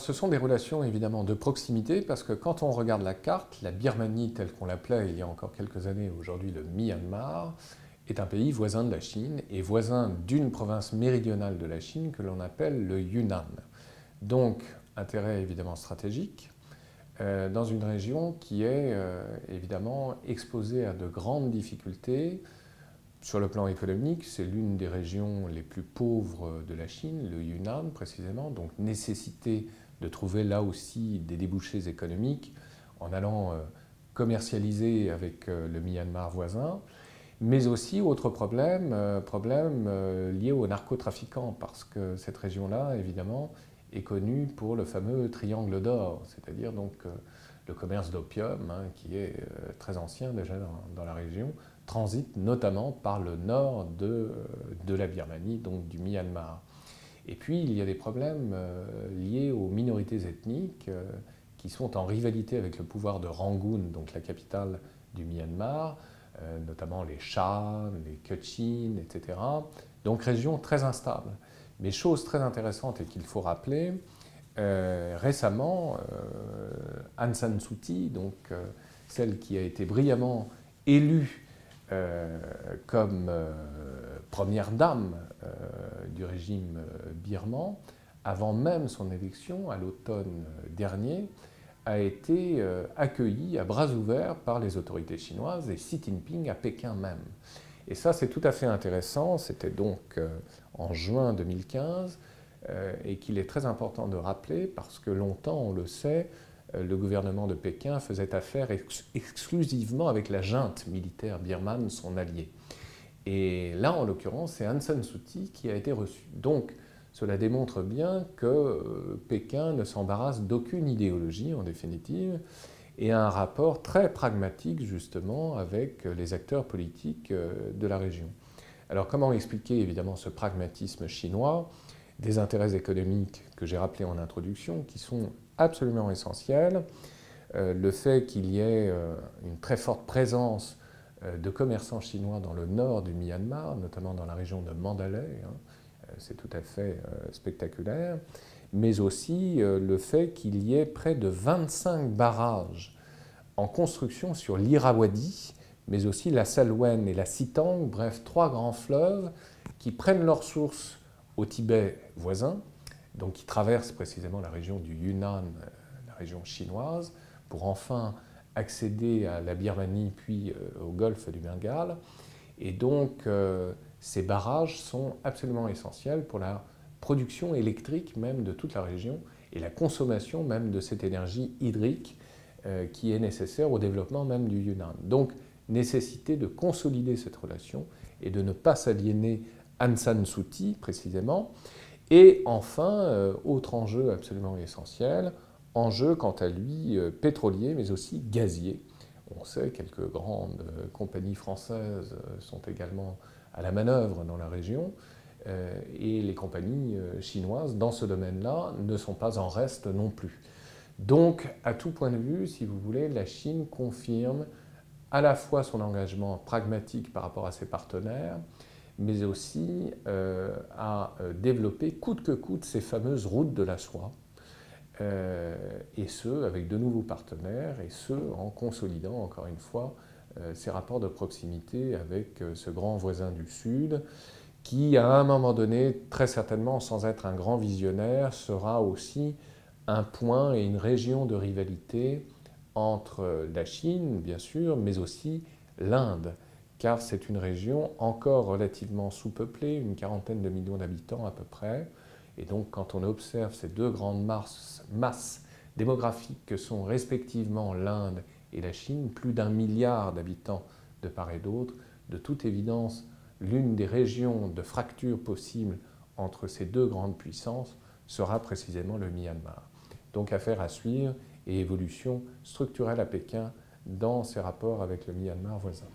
Ce sont des relations évidemment de proximité parce que quand on regarde la carte, la Birmanie telle qu'on l'appelait il y a encore quelques années, aujourd'hui le Myanmar, est un pays voisin de la Chine et voisin d'une province méridionale de la Chine que l'on appelle le Yunnan. Donc intérêt évidemment stratégique euh, dans une région qui est euh, évidemment exposée à de grandes difficultés. Sur le plan économique, c'est l'une des régions les plus pauvres de la Chine, le Yunnan précisément, donc nécessité de trouver là aussi des débouchés économiques en allant euh, commercialiser avec le Myanmar voisin mais aussi autre problème, problème lié aux narcotrafiquants, parce que cette région-là, évidemment, est connu pour le fameux triangle d'or, c'est-à-dire donc euh, le commerce d'opium, hein, qui est euh, très ancien déjà dans, la région, transite notamment par le nord de, euh, de, la Birmanie, donc du Myanmar. Et puis il y a des problèmes liés aux minorités ethniques qui sont en rivalité avec le pouvoir de Rangoon, donc la capitale du Myanmar, notamment les Chats, les Kachin, etc. Donc région très instable. Mais chose très intéressante et qu'il faut rappeler, euh, récemment, euh, Aung San Suu Kyi, donc euh, celle qui a été brillamment élue comme première dame du régime birman, avant même son élection à l'automne dernier, a été accueillie à bras ouverts par les autorités chinoises et Xi Jinping à Pékin même. Et ça, c'est tout à fait intéressant. C'était donc euh, en juin 2015 euh, et qu'il est très important de rappeler parce que longtemps, on le sait, euh, le gouvernement de Pékin faisait affaire exclusivement avec la junte militaire birmane, son allié. Et là, en l'occurrence, c'est Aung San Suu Kyi qui a été reçu. Donc, cela démontre bien que Pékin ne s'embarrasse d'aucune idéologie, en définitive, et un rapport très pragmatique justement avec les acteurs politiques euh, de la région. Alors comment expliquer évidemment ce pragmatisme chinois? Des intérêts économiques que j'ai rappelés en introduction qui sont absolument essentiels, euh, le fait qu'il y ait euh, une très forte présence de commerçants chinois dans le nord du Myanmar, notamment dans la région de Mandalay, hein, c'est tout à fait spectaculaire, mais aussi euh, le fait qu'il y ait près de 25 barrages en construction sur l'Irrawaddy, mais aussi la Salwen et la Sitang, bref, trois grands fleuves qui prennent leur source au Tibet voisin, donc qui traversent précisément la région du Yunnan, euh, la région chinoise, pour enfin accéder à la Birmanie puis euh, au golfe du Bengale. Et donc, ces barrages sont absolument essentiels pour la production électrique même de toute la région et la consommation même de cette énergie hydrique euh, qui est nécessaire au développement même du Yunnan. Donc, nécessité de consolider cette relation et de ne pas s'aliéner Aung San Suu précisément. Et enfin, euh, autre enjeu absolument essentiel, enjeu quant à lui euh, pétrolier mais aussi gazier. On sait que quelques grandes compagnies françaises sont également à la manœuvre dans la région. Euh, et les compagnies euh, chinoises, dans ce domaine-là, ne sont pas en reste non plus. Donc, à tout point de vue, si vous voulez, la Chine confirme à la fois son engagement pragmatique par rapport à ses partenaires, mais aussi euh, à développer coûte que coûte ces fameuses routes de la soie, et ce, avec de nouveaux partenaires, et ce, en consolidant, encore une fois, ces rapports de proximité avec ce grand voisin du Sud, qui, à un moment donné, très certainement, sans être un grand visionnaire, sera aussi un point et une région de rivalité entre la Chine, bien sûr, mais aussi l'Inde, car c'est une région encore relativement sous-peuplée, une quarantaine de millions d'habitants à peu près. Et donc, quand on observe ces deux grandes masses, démographiques que sont respectivement l'Inde et la Chine, plus d'un milliard d'habitants de part et d'autre, de toute évidence, l'une des régions de fracture possible entre ces deux grandes puissances sera précisément le Myanmar. Donc affaire à suivre et évolution structurelle à Pékin dans ses rapports avec le Myanmar voisin.